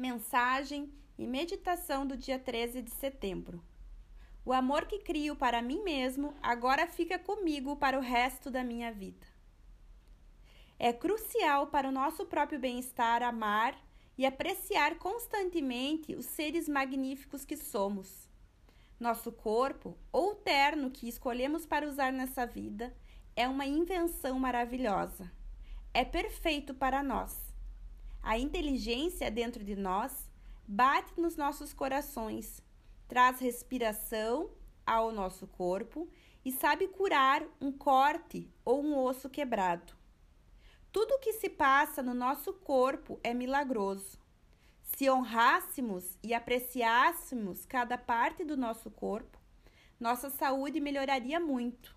Mensagem e meditação do dia 13 de setembro. O amor que crio para mim mesmo agora fica comigo para o resto da minha vida. É crucial para o nosso próprio bem-estar amar e apreciar constantemente os seres magníficos que somos. Nosso corpo, ou terno que escolhemos para usar nessa vida, é uma invenção maravilhosa. É perfeito para nós a inteligência dentro de nós bate nos nossos corações, traz respiração ao nosso corpo e sabe curar um corte ou um osso quebrado. Tudo o que se passa no nosso corpo é milagroso. Se honrássemos e apreciássemos cada parte do nosso corpo, nossa saúde melhoraria muito.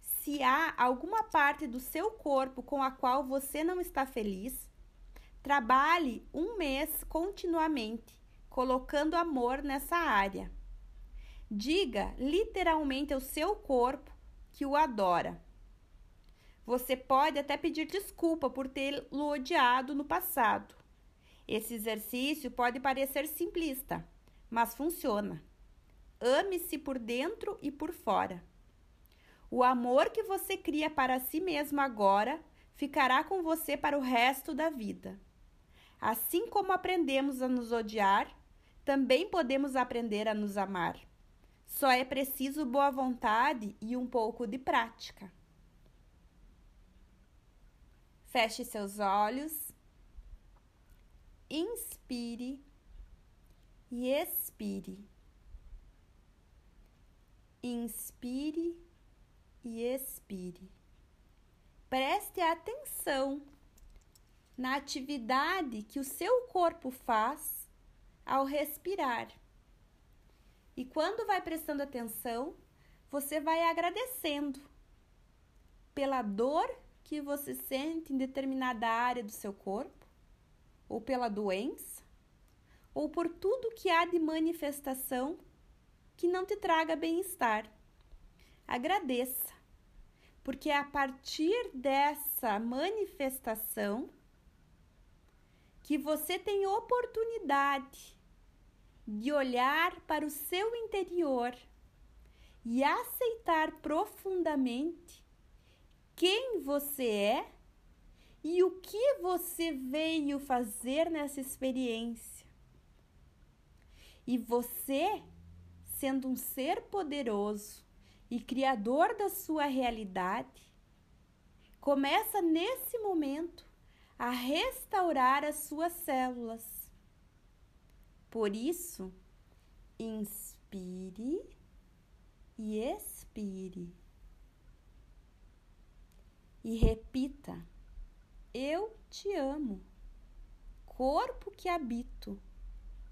Se há alguma parte do seu corpo com a qual você não está feliz, Trabalhe um mês continuamente, colocando amor nessa área. Diga literalmente ao seu corpo que o adora. Você pode até pedir desculpa por tê-lo odiado no passado. Esse exercício pode parecer simplista, mas funciona. Ame-se por dentro e por fora. O amor que você cria para si mesmo agora ficará com você para o resto da vida. Assim como aprendemos a nos odiar, também podemos aprender a nos amar. Só é preciso boa vontade e um pouco de prática. Feche seus olhos, inspire e expire. Inspire e expire. Preste atenção na atividade que o seu corpo faz ao respirar. E quando vai prestando atenção, você vai agradecendo pela dor que você sente em determinada área do seu corpo, ou pela doença, ou por tudo que há de manifestação que não te traga bem-estar. Agradeça, porque é a partir dessa manifestação que você tem oportunidade de olhar para o seu interior e aceitar profundamente quem você é e o que você veio fazer nessa experiência. E você, sendo um ser poderoso e criador da sua realidade, começa nesse momento a restaurar as suas células. Por isso, inspire e expire. E repita: Eu te amo. Corpo que habito,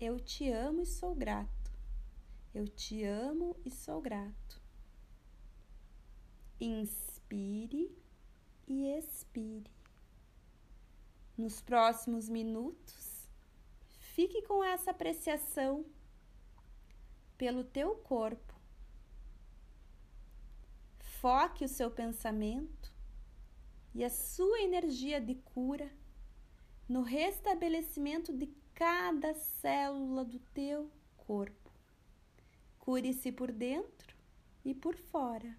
eu te amo e sou grato. Eu te amo e sou grato. Inspire e expire nos próximos minutos, fique com essa apreciação pelo teu corpo. Foque o seu pensamento e a sua energia de cura no restabelecimento de cada célula do teu corpo. Cure-se por dentro e por fora.